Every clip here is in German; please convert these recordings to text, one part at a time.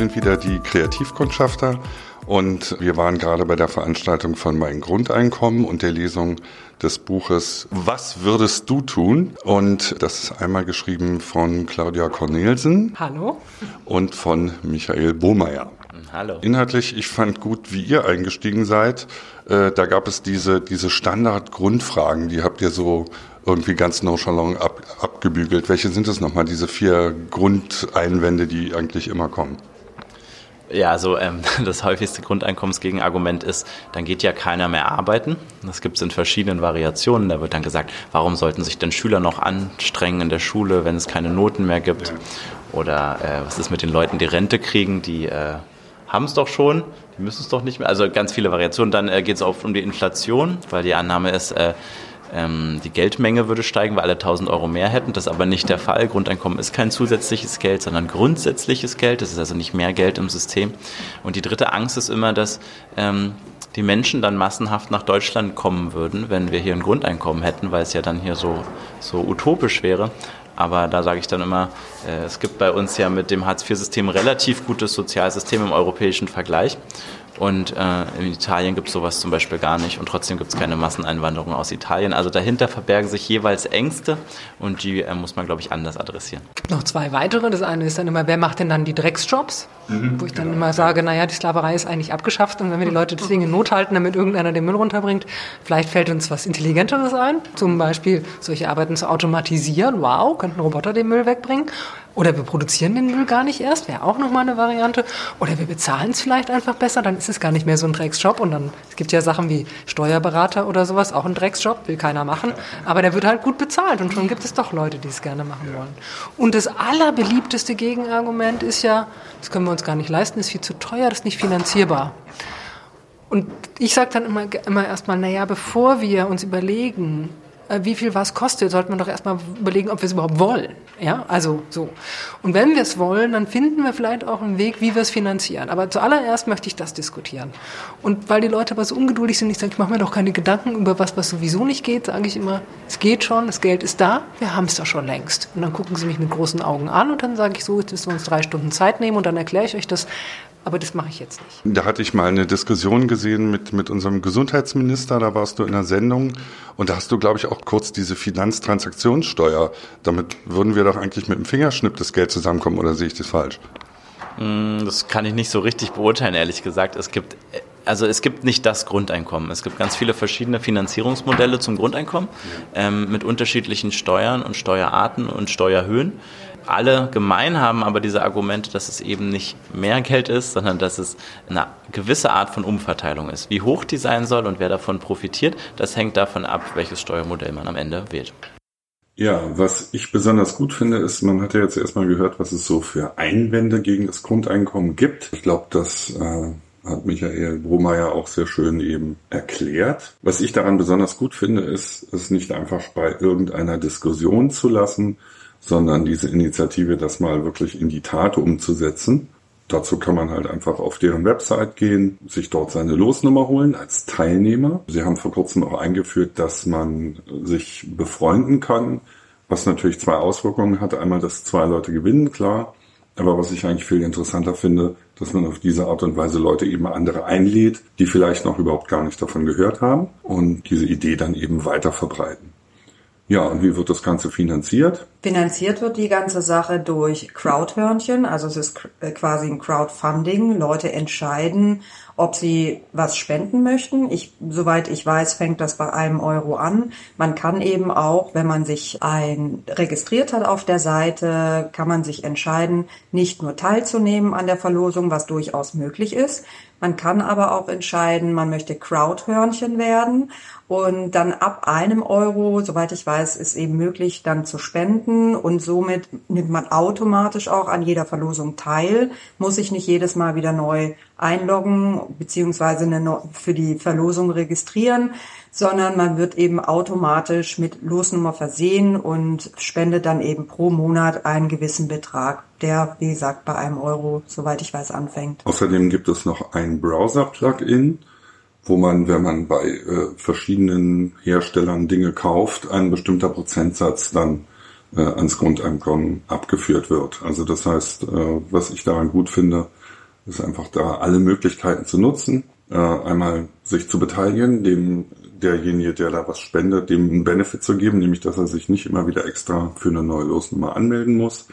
Sind wieder die Kreativkundschafter und wir waren gerade bei der Veranstaltung von Mein Grundeinkommen und der Lesung des Buches Was würdest du tun? Und das ist einmal geschrieben von Claudia Cornelsen. Hallo. Und von Michael Bohmeier. Hallo. Inhaltlich, ich fand gut, wie ihr eingestiegen seid. Äh, da gab es diese, diese Standard-Grundfragen, die habt ihr so irgendwie ganz nonchalant ab, abgebügelt. Welche sind es nochmal, diese vier Grundeinwände, die eigentlich immer kommen? Ja, also ähm, das häufigste Grundeinkommensgegenargument ist, dann geht ja keiner mehr arbeiten. Das gibt es in verschiedenen Variationen. Da wird dann gesagt, warum sollten sich denn Schüler noch anstrengen in der Schule, wenn es keine Noten mehr gibt? Oder äh, was ist mit den Leuten, die Rente kriegen, die äh, haben es doch schon, die müssen es doch nicht mehr. Also ganz viele Variationen. Dann äh, geht es auch um die Inflation, weil die Annahme ist, äh, ähm, die Geldmenge würde steigen, weil alle 1000 Euro mehr hätten. Das ist aber nicht der Fall. Grundeinkommen ist kein zusätzliches Geld, sondern grundsätzliches Geld. Das ist also nicht mehr Geld im System. Und die dritte Angst ist immer, dass ähm, die Menschen dann massenhaft nach Deutschland kommen würden, wenn wir hier ein Grundeinkommen hätten, weil es ja dann hier so, so utopisch wäre. Aber da sage ich dann immer, äh, es gibt bei uns ja mit dem Hartz-IV-System relativ gutes Sozialsystem im europäischen Vergleich. Und äh, in Italien gibt es sowas zum Beispiel gar nicht und trotzdem gibt es keine Masseneinwanderung aus Italien. Also dahinter verbergen sich jeweils Ängste und die äh, muss man, glaube ich, anders adressieren. Es gibt noch zwei weitere. Das eine ist dann immer, wer macht denn dann die Drecksjobs? Mhm, Wo ich dann genau. immer sage, naja, die Sklaverei ist eigentlich abgeschafft und wenn wir die Leute deswegen in Not halten, damit irgendeiner den Müll runterbringt, vielleicht fällt uns was Intelligenteres ein. Zum Beispiel solche Arbeiten zu automatisieren. Wow, könnten Roboter den Müll wegbringen. Oder wir produzieren den Müll gar nicht erst, wäre auch nochmal eine Variante. Oder wir bezahlen es vielleicht einfach besser, dann ist es gar nicht mehr so ein Drecksjob. Und dann, es gibt ja Sachen wie Steuerberater oder sowas, auch ein Drecksjob, will keiner machen. Aber der wird halt gut bezahlt und schon gibt es doch Leute, die es gerne machen wollen. Und das allerbeliebteste Gegenargument ist ja, das können wir uns gar nicht leisten, ist viel zu teuer, das ist nicht finanzierbar. Und ich sage dann immer, immer erstmal, naja, bevor wir uns überlegen, wie viel was kostet, sollte man doch erstmal überlegen, ob wir es überhaupt wollen. Ja, also so. Und wenn wir es wollen, dann finden wir vielleicht auch einen Weg, wie wir es finanzieren. Aber zuallererst möchte ich das diskutieren. Und weil die Leute aber so ungeduldig sind, ich sage, ich mache mir doch keine Gedanken über was, was sowieso nicht geht, sage ich immer, es geht schon, das Geld ist da, wir haben es doch schon längst. Und dann gucken sie mich mit großen Augen an und dann sage ich so, jetzt müssen wir uns drei Stunden Zeit nehmen und dann erkläre ich euch das aber das mache ich jetzt nicht. Da hatte ich mal eine Diskussion gesehen mit, mit unserem Gesundheitsminister, da warst du in einer Sendung und da hast du, glaube ich, auch kurz diese Finanztransaktionssteuer. Damit würden wir doch eigentlich mit dem Fingerschnipp das Geld zusammenkommen oder sehe ich das falsch? Mm, das kann ich nicht so richtig beurteilen, ehrlich gesagt. Es gibt also es gibt nicht das Grundeinkommen. Es gibt ganz viele verschiedene Finanzierungsmodelle zum Grundeinkommen ähm, mit unterschiedlichen Steuern und Steuerarten und Steuerhöhen alle gemein haben aber diese Argumente, dass es eben nicht mehr Geld ist, sondern dass es eine gewisse Art von Umverteilung ist. Wie hoch die sein soll und wer davon profitiert, das hängt davon ab, welches Steuermodell man am Ende wählt. Ja, was ich besonders gut finde, ist, man hat ja jetzt erstmal gehört, was es so für Einwände gegen das Grundeinkommen gibt. Ich glaube, das äh, hat Michael Bromeyer auch sehr schön eben erklärt. Was ich daran besonders gut finde, ist, es nicht einfach bei irgendeiner Diskussion zu lassen, sondern diese Initiative, das mal wirklich in die Tat umzusetzen. Dazu kann man halt einfach auf deren Website gehen, sich dort seine Losnummer holen als Teilnehmer. Sie haben vor kurzem auch eingeführt, dass man sich befreunden kann, was natürlich zwei Auswirkungen hat. Einmal, dass zwei Leute gewinnen, klar. Aber was ich eigentlich viel interessanter finde, dass man auf diese Art und Weise Leute eben andere einlädt, die vielleicht noch überhaupt gar nicht davon gehört haben und diese Idee dann eben weiter verbreiten. Ja, und wie wird das Ganze finanziert? Finanziert wird die ganze Sache durch Crowdhörnchen, also es ist äh, quasi ein Crowdfunding. Leute entscheiden, ob sie was spenden möchten. Ich, soweit ich weiß, fängt das bei einem Euro an. Man kann eben auch, wenn man sich ein registriert hat auf der Seite, kann man sich entscheiden, nicht nur teilzunehmen an der Verlosung, was durchaus möglich ist. Man kann aber auch entscheiden, man möchte Crowdhörnchen werden und dann ab einem Euro, soweit ich weiß, ist eben möglich, dann zu spenden. Und somit nimmt man automatisch auch an jeder Verlosung teil, muss sich nicht jedes Mal wieder neu einloggen beziehungsweise eine, für die Verlosung registrieren, sondern man wird eben automatisch mit Losnummer versehen und spendet dann eben pro Monat einen gewissen Betrag, der, wie gesagt, bei einem Euro, soweit ich weiß, anfängt. Außerdem gibt es noch ein Browser-Plugin wo man, wenn man bei äh, verschiedenen Herstellern Dinge kauft, ein bestimmter Prozentsatz dann äh, ans Grundeinkommen abgeführt wird. Also das heißt, äh, was ich daran gut finde, ist einfach da alle Möglichkeiten zu nutzen. Äh, einmal sich zu beteiligen, dem derjenige, der da was spendet, dem einen Benefit zu geben, nämlich dass er sich nicht immer wieder extra für eine neue Losnummer anmelden muss.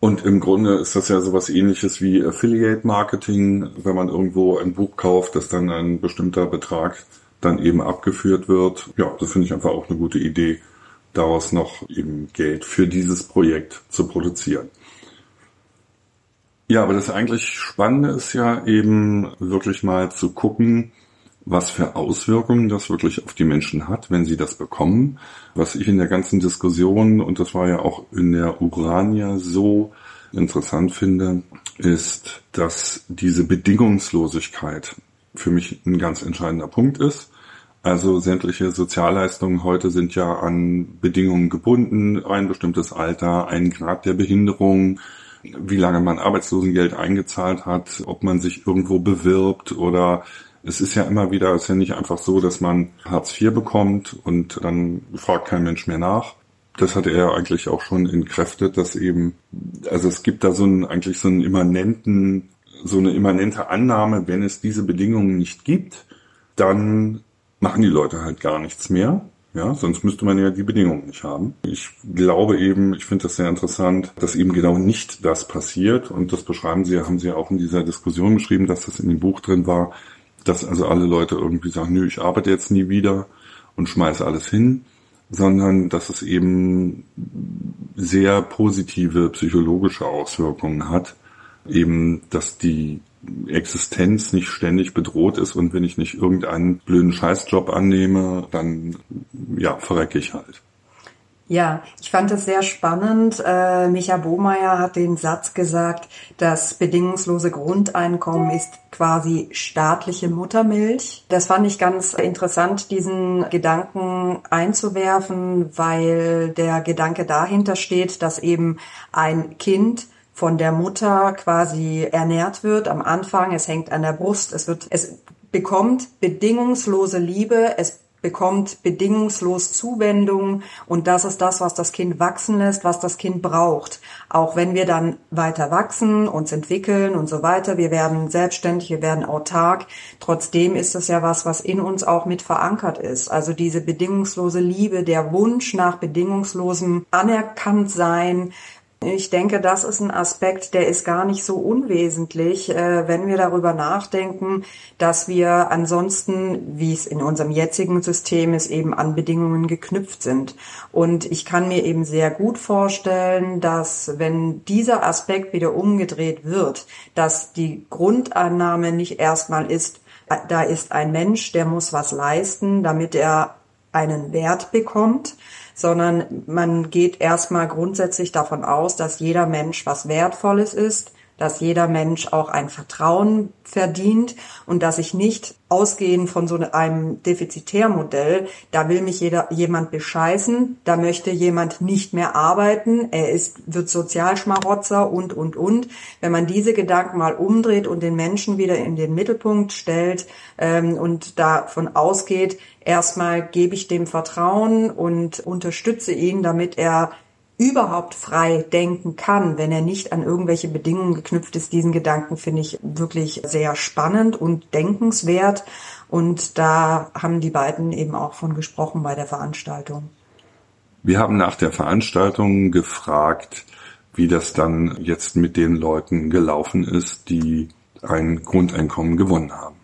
Und im Grunde ist das ja sowas ähnliches wie Affiliate Marketing, wenn man irgendwo ein Buch kauft, dass dann ein bestimmter Betrag dann eben abgeführt wird. Ja, das finde ich einfach auch eine gute Idee, daraus noch eben Geld für dieses Projekt zu produzieren. Ja, aber das eigentlich Spannende ist ja eben wirklich mal zu gucken, was für Auswirkungen das wirklich auf die Menschen hat, wenn sie das bekommen. Was ich in der ganzen Diskussion, und das war ja auch in der Urania so interessant finde, ist, dass diese Bedingungslosigkeit für mich ein ganz entscheidender Punkt ist. Also sämtliche Sozialleistungen heute sind ja an Bedingungen gebunden, ein bestimmtes Alter, ein Grad der Behinderung, wie lange man Arbeitslosengeld eingezahlt hat, ob man sich irgendwo bewirbt oder es ist ja immer wieder, es ist ja nicht einfach so, dass man Hartz IV bekommt und dann fragt kein Mensch mehr nach. Das hat er eigentlich auch schon entkräftet, dass eben, also es gibt da so einen, eigentlich so einen immanenten, so eine immanente Annahme, wenn es diese Bedingungen nicht gibt, dann machen die Leute halt gar nichts mehr. Ja, sonst müsste man ja die Bedingungen nicht haben. Ich glaube eben, ich finde das sehr interessant, dass eben genau nicht das passiert. Und das beschreiben Sie, haben Sie ja auch in dieser Diskussion geschrieben, dass das in dem Buch drin war, dass also alle Leute irgendwie sagen, nö, ich arbeite jetzt nie wieder und schmeiße alles hin, sondern dass es eben sehr positive psychologische Auswirkungen hat. Eben, dass die Existenz nicht ständig bedroht ist und wenn ich nicht irgendeinen blöden Scheißjob annehme, dann ja, verrecke ich halt. Ja, ich fand es sehr spannend. Äh, Micha Bohmeier hat den Satz gesagt, das bedingungslose Grundeinkommen ist quasi staatliche Muttermilch. Das fand ich ganz interessant, diesen Gedanken einzuwerfen, weil der Gedanke dahinter steht, dass eben ein Kind von der Mutter quasi ernährt wird am Anfang. Es hängt an der Brust. Es wird, es bekommt bedingungslose Liebe. Es bekommt bedingungslos Zuwendung und das ist das, was das Kind wachsen lässt, was das Kind braucht. Auch wenn wir dann weiter wachsen, uns entwickeln und so weiter, wir werden selbstständig, wir werden autark, trotzdem ist es ja was, was in uns auch mit verankert ist. Also diese bedingungslose Liebe, der Wunsch nach bedingungslosem Anerkanntsein, ich denke, das ist ein Aspekt, der ist gar nicht so unwesentlich, äh, wenn wir darüber nachdenken, dass wir ansonsten, wie es in unserem jetzigen System ist, eben an Bedingungen geknüpft sind. Und ich kann mir eben sehr gut vorstellen, dass wenn dieser Aspekt wieder umgedreht wird, dass die Grundannahme nicht erstmal ist, äh, da ist ein Mensch, der muss was leisten, damit er einen Wert bekommt, sondern man geht erstmal grundsätzlich davon aus, dass jeder Mensch was Wertvolles ist, dass jeder Mensch auch ein Vertrauen verdient und dass ich nicht ausgehend von so einem Defizitärmodell, da will mich jeder, jemand bescheißen, da möchte jemand nicht mehr arbeiten, er ist, wird Sozialschmarotzer und, und, und. Wenn man diese Gedanken mal umdreht und den Menschen wieder in den Mittelpunkt stellt ähm, und davon ausgeht, erstmal gebe ich dem Vertrauen und unterstütze ihn, damit er überhaupt frei denken kann, wenn er nicht an irgendwelche Bedingungen geknüpft ist. Diesen Gedanken finde ich wirklich sehr spannend und denkenswert. Und da haben die beiden eben auch von gesprochen bei der Veranstaltung. Wir haben nach der Veranstaltung gefragt, wie das dann jetzt mit den Leuten gelaufen ist, die ein Grundeinkommen gewonnen haben.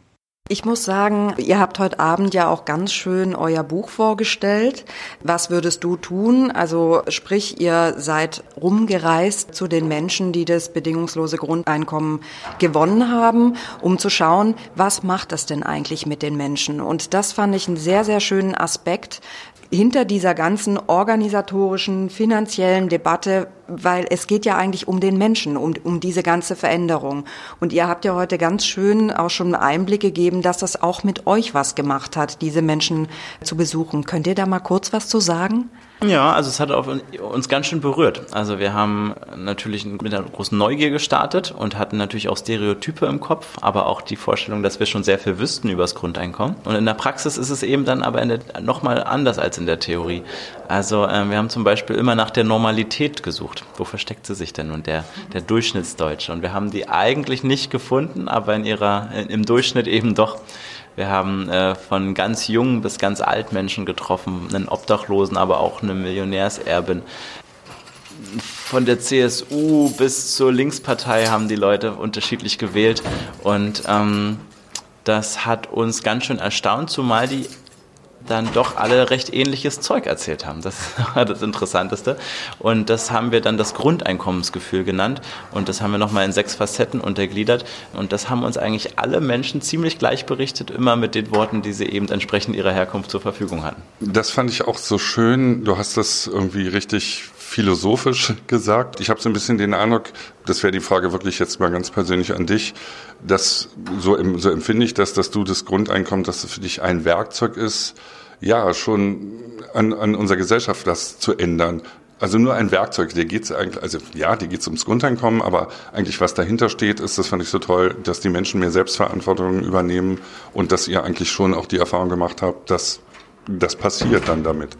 Ich muss sagen, ihr habt heute Abend ja auch ganz schön euer Buch vorgestellt. Was würdest du tun? Also sprich, ihr seid rumgereist zu den Menschen, die das bedingungslose Grundeinkommen gewonnen haben, um zu schauen, was macht das denn eigentlich mit den Menschen? Und das fand ich einen sehr, sehr schönen Aspekt, hinter dieser ganzen organisatorischen, finanziellen Debatte, weil es geht ja eigentlich um den Menschen, um, um diese ganze Veränderung. Und ihr habt ja heute ganz schön auch schon einen Einblick gegeben, dass das auch mit euch was gemacht hat, diese Menschen zu besuchen. Könnt ihr da mal kurz was zu sagen? Ja, also es hat uns ganz schön berührt. Also wir haben natürlich mit einer großen Neugier gestartet und hatten natürlich auch Stereotype im Kopf, aber auch die Vorstellung, dass wir schon sehr viel wüssten über das Grundeinkommen. Und in der Praxis ist es eben dann aber nochmal anders als in der Theorie. Also äh, wir haben zum Beispiel immer nach der Normalität gesucht. Wo versteckt sie sich denn nun, der, der Durchschnittsdeutsche? Und wir haben die eigentlich nicht gefunden, aber in ihrer, im Durchschnitt eben doch. Wir haben äh, von ganz jungen bis ganz alt Menschen getroffen, einen Obdachlosen, aber auch eine Millionärserbin. Von der CSU bis zur Linkspartei haben die Leute unterschiedlich gewählt und ähm, das hat uns ganz schön erstaunt, zumal die dann doch alle recht ähnliches Zeug erzählt haben. Das war das Interessanteste. Und das haben wir dann das Grundeinkommensgefühl genannt. Und das haben wir nochmal in sechs Facetten untergliedert. Und das haben uns eigentlich alle Menschen ziemlich gleich berichtet, immer mit den Worten, die sie eben entsprechend ihrer Herkunft zur Verfügung hatten. Das fand ich auch so schön. Du hast das irgendwie richtig philosophisch gesagt. Ich habe so ein bisschen den Eindruck, das wäre die Frage wirklich jetzt mal ganz persönlich an dich, dass so, so empfinde ich das, dass du das Grundeinkommen, dass das für dich ein Werkzeug ist, ja, schon an, an unserer Gesellschaft das zu ändern. Also nur ein Werkzeug, der geht's eigentlich, also ja, die geht's ums Grundeinkommen, aber eigentlich was dahinter steht, ist, das fand ich so toll, dass die Menschen mehr Selbstverantwortung übernehmen und dass ihr eigentlich schon auch die Erfahrung gemacht habt, dass das passiert dann damit.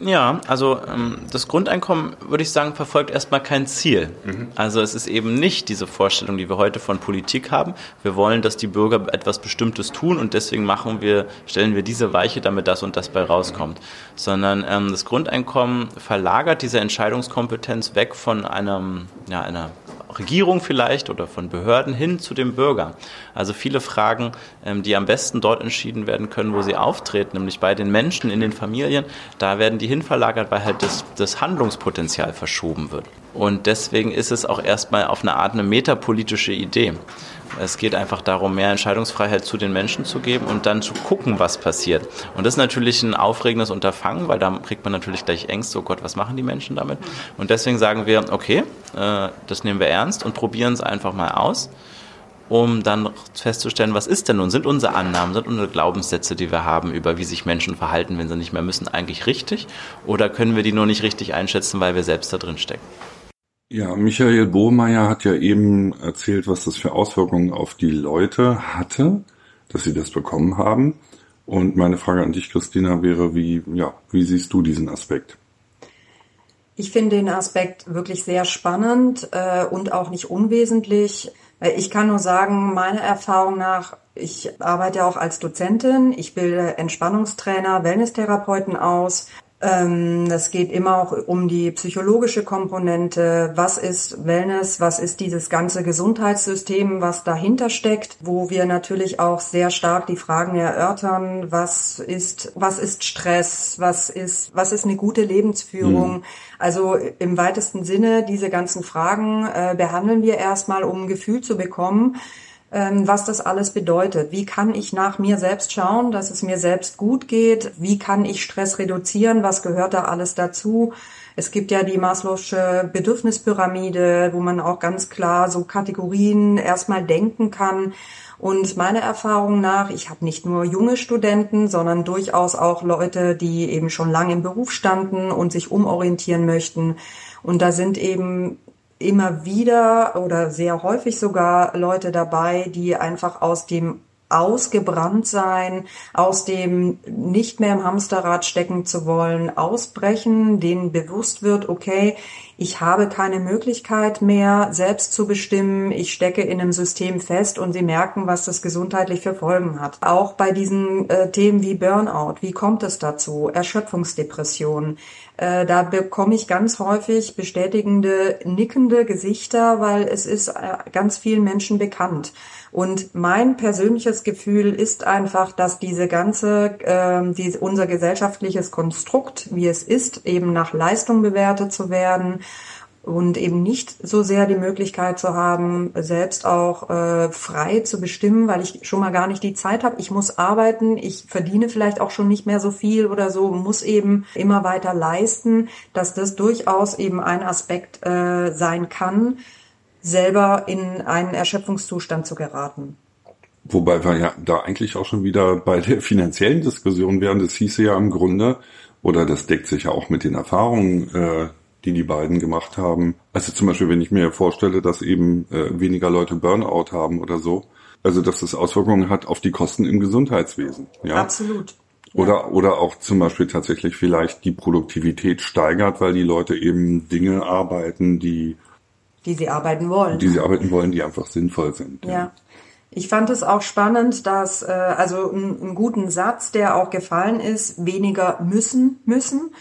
Ja, also ähm, das Grundeinkommen, würde ich sagen, verfolgt erstmal kein Ziel. Mhm. Also es ist eben nicht diese Vorstellung, die wir heute von Politik haben. Wir wollen, dass die Bürger etwas Bestimmtes tun und deswegen machen wir, stellen wir diese Weiche, damit das und das bei rauskommt. Mhm. Sondern ähm, das Grundeinkommen verlagert diese Entscheidungskompetenz weg von einem, ja, einer Regierung vielleicht oder von Behörden hin zu dem Bürger. Also viele Fragen, ähm, die am besten dort entschieden werden können, wo sie auftreten, nämlich bei den Menschen in den Familien, da werden die hinverlagert, weil halt das, das Handlungspotenzial verschoben wird. Und deswegen ist es auch erstmal auf eine Art eine metapolitische Idee. Es geht einfach darum, mehr Entscheidungsfreiheit zu den Menschen zu geben und dann zu gucken, was passiert. Und das ist natürlich ein aufregendes Unterfangen, weil da kriegt man natürlich gleich Ängste, oh Gott, was machen die Menschen damit? Und deswegen sagen wir, okay, äh, das nehmen wir ernst und probieren es einfach mal aus, um dann festzustellen, was ist denn nun? Sind unsere Annahmen, sind unsere Glaubenssätze, die wir haben, über wie sich Menschen verhalten, wenn sie nicht mehr müssen, eigentlich richtig? Oder können wir die nur nicht richtig einschätzen, weil wir selbst da drin stecken? Ja, Michael Bohmeier hat ja eben erzählt, was das für Auswirkungen auf die Leute hatte, dass sie das bekommen haben. Und meine Frage an dich, Christina, wäre, wie, ja, wie siehst du diesen Aspekt? Ich finde den Aspekt wirklich sehr spannend äh, und auch nicht unwesentlich. Ich kann nur sagen, meiner Erfahrung nach, ich arbeite auch als Dozentin, ich bilde Entspannungstrainer, Wellnesstherapeuten aus das geht immer auch um die psychologische Komponente. Was ist Wellness? Was ist dieses ganze Gesundheitssystem, was dahinter steckt? Wo wir natürlich auch sehr stark die Fragen erörtern. Was ist, was ist Stress? Was ist, was ist eine gute Lebensführung? Mhm. Also im weitesten Sinne diese ganzen Fragen äh, behandeln wir erstmal, um ein Gefühl zu bekommen, ähm, was das alles bedeutet. Wie kann ich nach mir selbst schauen, dass es mir selbst gut geht? Wie kann ich Stress reduzieren? Was gehört da alles dazu? Es gibt ja die Maslow'sche Bedürfnispyramide, wo man auch ganz klar so Kategorien erstmal denken kann. Und meiner Erfahrung nach, ich habe nicht nur junge Studenten, sondern durchaus auch Leute, die eben schon lange im Beruf standen und sich umorientieren möchten. Und da sind eben immer wieder oder sehr häufig sogar Leute dabei, die einfach aus dem ausgebrannt sein, aus dem nicht mehr im Hamsterrad stecken zu wollen, ausbrechen, denen bewusst wird, okay, ich habe keine Möglichkeit mehr, selbst zu bestimmen, ich stecke in einem System fest und sie merken, was das gesundheitlich für Folgen hat. Auch bei diesen äh, Themen wie Burnout, wie kommt es dazu? Erschöpfungsdepression. Äh, da bekomme ich ganz häufig bestätigende, nickende Gesichter, weil es ist äh, ganz vielen Menschen bekannt. Und mein persönliches Gefühl ist einfach, dass diese ganze, äh, die, unser gesellschaftliches Konstrukt, wie es ist, eben nach Leistung bewertet zu werden und eben nicht so sehr die Möglichkeit zu haben, selbst auch äh, frei zu bestimmen, weil ich schon mal gar nicht die Zeit habe. Ich muss arbeiten, ich verdiene vielleicht auch schon nicht mehr so viel oder so, muss eben immer weiter leisten, dass das durchaus eben ein Aspekt äh, sein kann, selber in einen Erschöpfungszustand zu geraten. Wobei wir ja da eigentlich auch schon wieder bei der finanziellen Diskussion wären. Das hieße ja im Grunde, Oder das deckt sich ja auch mit den Erfahrungen, äh, die die beiden gemacht haben. Also zum Beispiel, wenn ich mir vorstelle, dass eben äh, weniger Leute Burnout haben oder so, also dass das Auswirkungen hat auf die Kosten im Gesundheitswesen. Ja? Absolut. Oder, ja. oder auch zum Beispiel tatsächlich vielleicht die Produktivität steigert, weil die Leute eben Dinge arbeiten, die die sie arbeiten wollen. Die sie arbeiten wollen, die einfach sinnvoll sind. Ja. ja. Ich fand es auch spannend, dass äh, also einen guten Satz, der auch gefallen ist, weniger müssen müssen.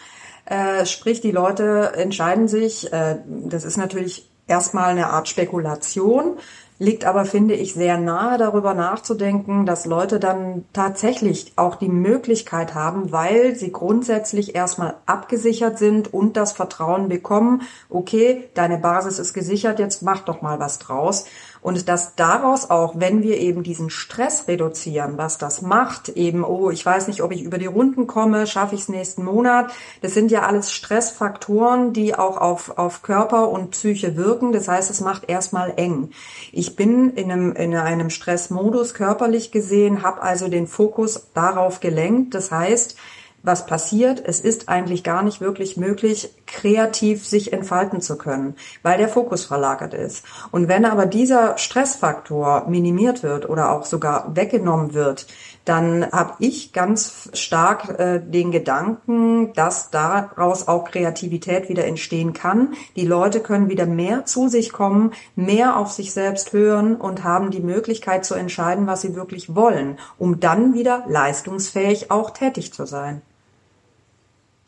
Äh, sprich, die Leute entscheiden sich, äh, das ist natürlich erstmal eine Art Spekulation, liegt aber, finde ich, sehr nahe darüber nachzudenken, dass Leute dann tatsächlich auch die Möglichkeit haben, weil sie grundsätzlich erstmal abgesichert sind und das Vertrauen bekommen, okay, deine Basis ist gesichert, jetzt mach doch mal was draus. Und dass daraus auch, wenn wir eben diesen Stress reduzieren, was das macht, eben, oh, ich weiß nicht, ob ich über die Runden komme, schaffe ich es nächsten Monat, das sind ja alles Stressfaktoren, die auch auf, auf Körper und Psyche wirken. Das heißt, es macht erstmal eng. Ich bin in einem, in einem Stressmodus körperlich gesehen, habe also den Fokus darauf gelenkt. Das heißt, was passiert. Es ist eigentlich gar nicht wirklich möglich, kreativ sich entfalten zu können, weil der Fokus verlagert ist. Und wenn aber dieser Stressfaktor minimiert wird oder auch sogar weggenommen wird, dann habe ich ganz stark äh, den Gedanken, dass daraus auch Kreativität wieder entstehen kann. Die Leute können wieder mehr zu sich kommen, mehr auf sich selbst hören und haben die Möglichkeit zu entscheiden, was sie wirklich wollen, um dann wieder leistungsfähig auch tätig zu sein.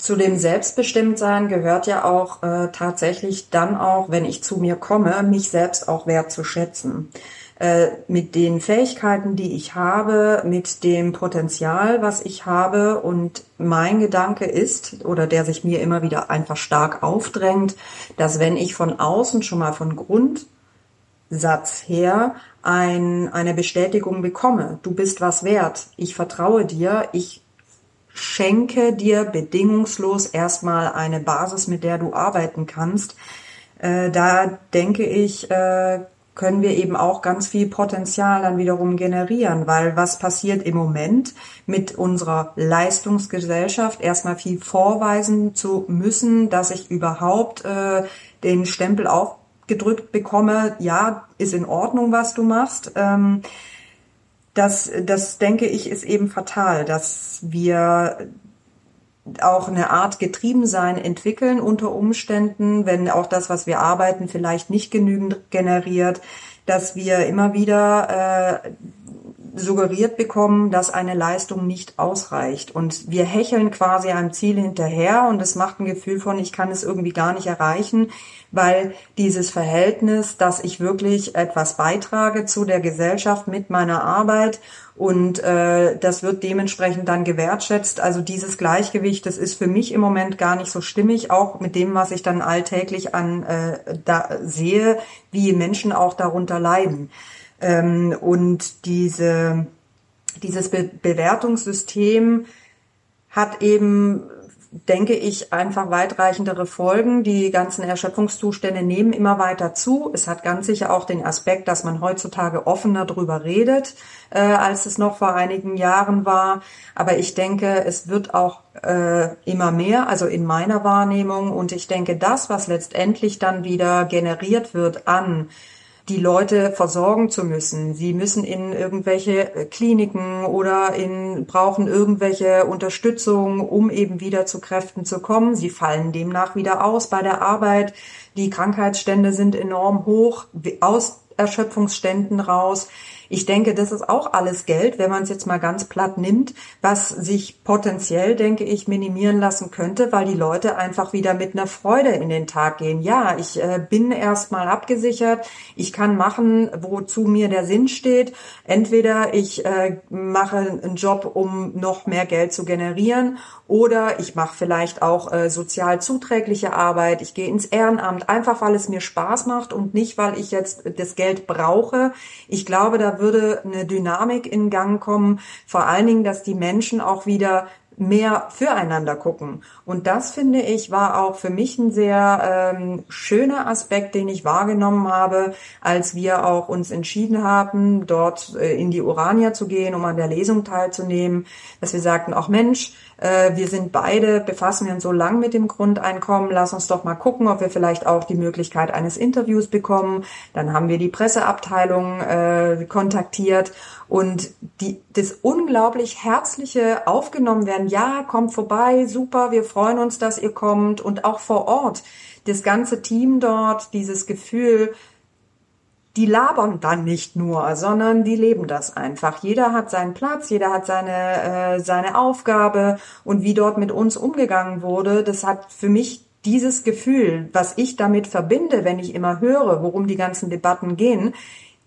Zu dem Selbstbestimmtsein gehört ja auch äh, tatsächlich dann auch, wenn ich zu mir komme, mich selbst auch wertzuschätzen. Äh, mit den Fähigkeiten, die ich habe, mit dem Potenzial, was ich habe und mein Gedanke ist, oder der sich mir immer wieder einfach stark aufdrängt, dass wenn ich von außen schon mal von Grundsatz her ein, eine Bestätigung bekomme, du bist was wert, ich vertraue dir, ich schenke dir bedingungslos erstmal eine Basis, mit der du arbeiten kannst. Äh, da denke ich, äh, können wir eben auch ganz viel Potenzial dann wiederum generieren, weil was passiert im Moment mit unserer Leistungsgesellschaft, erstmal viel vorweisen zu müssen, dass ich überhaupt äh, den Stempel aufgedrückt bekomme, ja, ist in Ordnung, was du machst. Ähm, das, das denke ich, ist eben fatal, dass wir auch eine Art Getriebensein entwickeln unter Umständen, wenn auch das, was wir arbeiten, vielleicht nicht genügend generiert, dass wir immer wieder äh, suggeriert bekommen, dass eine Leistung nicht ausreicht. Und wir hecheln quasi einem Ziel hinterher und es macht ein Gefühl von, ich kann es irgendwie gar nicht erreichen, weil dieses Verhältnis, dass ich wirklich etwas beitrage zu der Gesellschaft mit meiner Arbeit und äh, das wird dementsprechend dann gewertschätzt. Also dieses Gleichgewicht, das ist für mich im Moment gar nicht so stimmig, auch mit dem, was ich dann alltäglich an äh, da sehe, wie Menschen auch darunter leiden. Ähm, und diese, dieses Be Bewertungssystem hat eben denke ich, einfach weitreichendere Folgen. Die ganzen Erschöpfungszustände nehmen immer weiter zu. Es hat ganz sicher auch den Aspekt, dass man heutzutage offener drüber redet, äh, als es noch vor einigen Jahren war. Aber ich denke, es wird auch äh, immer mehr, also in meiner Wahrnehmung. Und ich denke, das, was letztendlich dann wieder generiert wird an die Leute versorgen zu müssen. Sie müssen in irgendwelche äh, Kliniken oder in, brauchen irgendwelche Unterstützung, um eben wieder zu Kräften zu kommen. Sie fallen demnach wieder aus bei der Arbeit. Die Krankheitsstände sind enorm hoch, aus Erschöpfungsständen raus. Ich denke, das ist auch alles Geld, wenn man es jetzt mal ganz platt nimmt, was sich potenziell, denke ich, minimieren lassen könnte, weil die Leute einfach wieder mit einer Freude in den Tag gehen. Ja, ich äh, bin erstmal abgesichert, ich kann machen, wozu mir der Sinn steht. Entweder ich äh, mache einen Job, um noch mehr Geld zu generieren, oder ich mache vielleicht auch äh, sozial zuträgliche Arbeit, ich gehe ins Ehrenamt, einfach weil es mir Spaß macht und nicht, weil ich jetzt das Geld brauche. Ich glaube, da würde eine Dynamik in Gang kommen. Vor allen Dingen, dass die Menschen auch wieder mehr füreinander gucken. Und das finde ich war auch für mich ein sehr ähm, schöner Aspekt, den ich wahrgenommen habe, als wir auch uns entschieden haben, dort äh, in die Urania zu gehen, um an der Lesung teilzunehmen, dass wir sagten, auch Mensch, äh, wir sind beide, befassen wir uns so lang mit dem Grundeinkommen, lass uns doch mal gucken, ob wir vielleicht auch die Möglichkeit eines Interviews bekommen. Dann haben wir die Presseabteilung äh, kontaktiert und die, das unglaublich herzliche aufgenommen werden. Ja, kommt vorbei, super, wir freuen uns, dass ihr kommt und auch vor Ort. Das ganze Team dort, dieses Gefühl, die labern dann nicht nur, sondern die leben das einfach. Jeder hat seinen Platz, jeder hat seine, äh, seine Aufgabe und wie dort mit uns umgegangen wurde, das hat für mich dieses Gefühl, was ich damit verbinde, wenn ich immer höre, worum die ganzen Debatten gehen,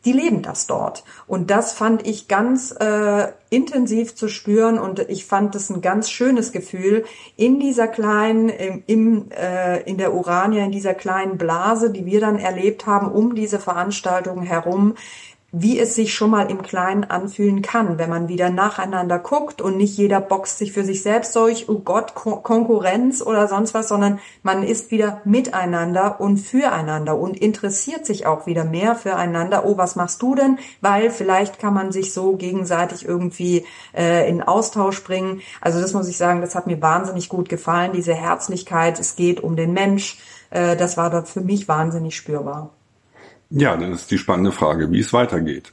die leben das dort. Und das fand ich ganz äh, intensiv zu spüren und ich fand es ein ganz schönes Gefühl in dieser kleinen, im, im, äh, in der Urania, in dieser kleinen Blase, die wir dann erlebt haben, um diese Veranstaltung herum, wie es sich schon mal im Kleinen anfühlen kann, wenn man wieder nacheinander guckt und nicht jeder boxt sich für sich selbst durch, oh Gott, Ko Konkurrenz oder sonst was, sondern man ist wieder miteinander und füreinander und interessiert sich auch wieder mehr füreinander. Oh, was machst du denn? Weil vielleicht kann man sich so gegenseitig irgendwie äh, in Austausch bringen. Also das muss ich sagen, das hat mir wahnsinnig gut gefallen, diese Herzlichkeit. Es geht um den Mensch. Äh, das war dort für mich wahnsinnig spürbar. Ja, dann ist die spannende Frage, wie es weitergeht.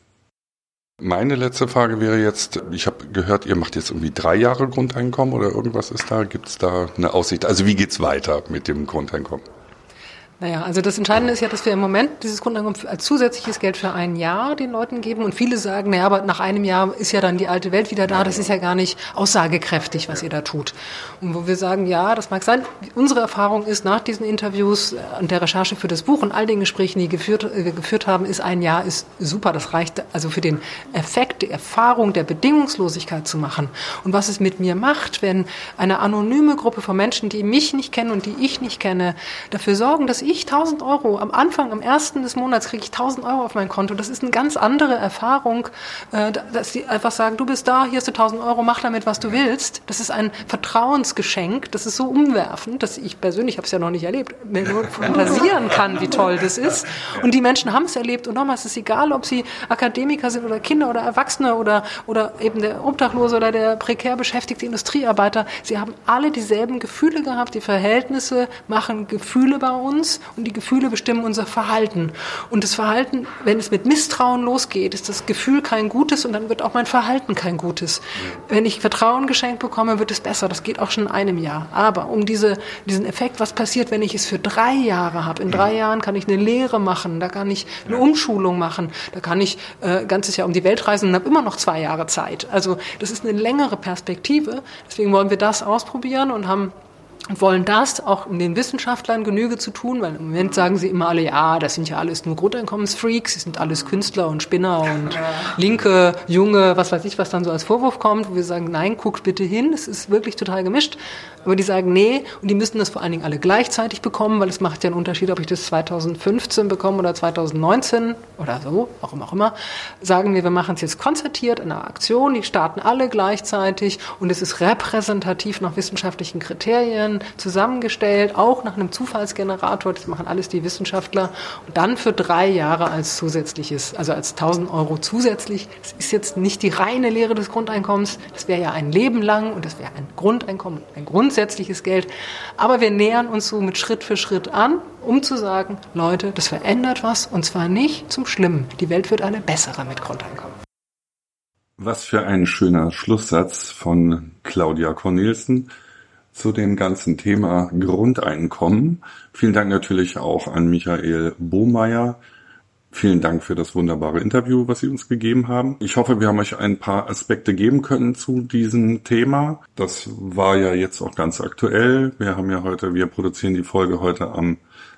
Meine letzte Frage wäre jetzt, ich habe gehört, ihr macht jetzt irgendwie drei Jahre Grundeinkommen oder irgendwas ist da? Gibt es da eine Aussicht? Also wie geht's weiter mit dem Grundeinkommen? Naja, also das Entscheidende ist ja, dass wir im Moment dieses Grundeinkommen als zusätzliches Geld für ein Jahr den Leuten geben. Und viele sagen, naja, aber nach einem Jahr ist ja dann die alte Welt wieder da. Das ist ja gar nicht aussagekräftig, was ihr da tut. Und wo wir sagen, ja, das mag sein. Unsere Erfahrung ist nach diesen Interviews und der Recherche für das Buch und all den Gesprächen, die geführt, wir äh, geführt haben, ist ein Jahr ist super. Das reicht also für den Effekt, die Erfahrung der Bedingungslosigkeit zu machen. Und was es mit mir macht, wenn eine anonyme Gruppe von Menschen, die mich nicht kennen und die ich nicht kenne, dafür sorgen, dass ich 1000 Euro. Am Anfang, am ersten des Monats kriege ich 1000 Euro auf mein Konto. Das ist eine ganz andere Erfahrung, äh, dass sie einfach sagen, du bist da, hier hast du 1000 Euro, mach damit, was du willst. Das ist ein Vertrauensgeschenk. Das ist so umwerfend, dass ich persönlich, habe es ja noch nicht erlebt, mir nur fantasieren kann, wie toll das ist. Und die Menschen haben es erlebt. Und nochmal, es ist egal, ob sie Akademiker sind oder Kinder oder Erwachsene oder, oder eben der Obdachlose oder der prekär beschäftigte Industriearbeiter. Sie haben alle dieselben Gefühle gehabt. Die Verhältnisse machen Gefühle bei uns und die Gefühle bestimmen unser Verhalten. Und das Verhalten, wenn es mit Misstrauen losgeht, ist das Gefühl kein gutes und dann wird auch mein Verhalten kein gutes. Wenn ich Vertrauen geschenkt bekomme, wird es besser. Das geht auch schon in einem Jahr. Aber um diese, diesen Effekt, was passiert, wenn ich es für drei Jahre habe? In drei Jahren kann ich eine Lehre machen, da kann ich eine Umschulung machen, da kann ich äh, ganzes Jahr um die Welt reisen und habe immer noch zwei Jahre Zeit. Also das ist eine längere Perspektive. Deswegen wollen wir das ausprobieren und haben wollen das auch um den Wissenschaftlern Genüge zu tun, weil im Moment sagen sie immer alle, ja, das sind ja alles nur Grundeinkommensfreaks, sie sind alles Künstler und Spinner und linke, junge, was weiß ich, was dann so als Vorwurf kommt, wo wir sagen, nein, guckt bitte hin, es ist wirklich total gemischt. Aber die sagen, nee, und die müssen das vor allen Dingen alle gleichzeitig bekommen, weil es macht ja einen Unterschied, ob ich das 2015 bekomme oder 2019 oder so, warum auch immer. Sagen wir, wir machen es jetzt konzertiert in einer Aktion, die starten alle gleichzeitig und es ist repräsentativ nach wissenschaftlichen Kriterien zusammengestellt, auch nach einem Zufallsgenerator, das machen alles die Wissenschaftler und dann für drei Jahre als zusätzliches, also als 1000 Euro zusätzlich. Das ist jetzt nicht die reine Lehre des Grundeinkommens, das wäre ja ein Leben lang und das wäre ein Grundeinkommen, ein Grund grundsätzliches Geld. Aber wir nähern uns so mit Schritt für Schritt an, um zu sagen, Leute, das verändert was und zwar nicht zum Schlimmen. Die Welt wird eine bessere mit Grundeinkommen. Was für ein schöner Schlusssatz von Claudia Cornelsen zu dem ganzen Thema Grundeinkommen. Vielen Dank natürlich auch an Michael Bohmeier, Vielen Dank für das wunderbare Interview, was Sie uns gegeben haben. Ich hoffe, wir haben euch ein paar Aspekte geben können zu diesem Thema. Das war ja jetzt auch ganz aktuell. Wir haben ja heute, wir produzieren die Folge heute am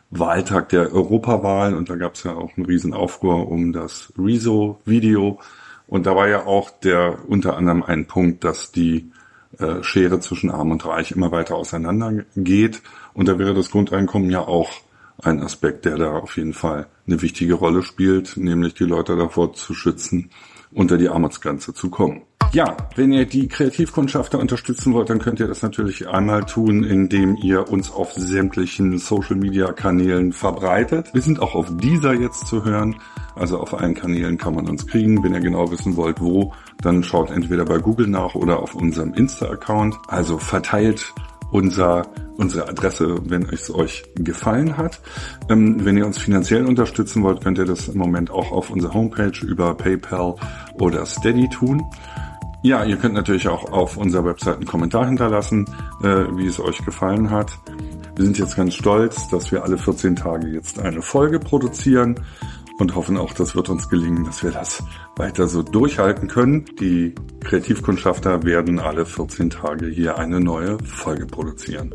Wahltag der Europawahl und da gab es ja auch einen riesen Aufruhr um das Rezo-Video. Und da war ja auch der unter anderem ein Punkt, dass die äh, Schere zwischen Arm und Reich immer weiter auseinander geht. Und da wäre das Grundeinkommen ja auch ein Aspekt, der da auf jeden Fall eine wichtige Rolle spielt, nämlich die Leute davor zu schützen, unter die Armutsgrenze zu kommen. Ja, wenn ihr die Kreativkundschafter unterstützen wollt, dann könnt ihr das natürlich einmal tun, indem ihr uns auf sämtlichen Social-Media-Kanälen verbreitet. Wir sind auch auf dieser jetzt zu hören. Also auf allen Kanälen kann man uns kriegen. Wenn ihr genau wissen wollt, wo, dann schaut entweder bei Google nach oder auf unserem Insta-Account. Also verteilt unser, unsere Adresse, wenn es euch gefallen hat. Ähm, wenn ihr uns finanziell unterstützen wollt, könnt ihr das im Moment auch auf unserer Homepage über PayPal oder Steady tun. Ja, ihr könnt natürlich auch auf unserer Website einen Kommentar hinterlassen, äh, wie es euch gefallen hat. Wir sind jetzt ganz stolz, dass wir alle 14 Tage jetzt eine Folge produzieren und hoffen auch, das wird uns gelingen, dass wir das weiter so durchhalten können. Die Kreativkundschafter werden alle 14 Tage hier eine neue Folge produzieren.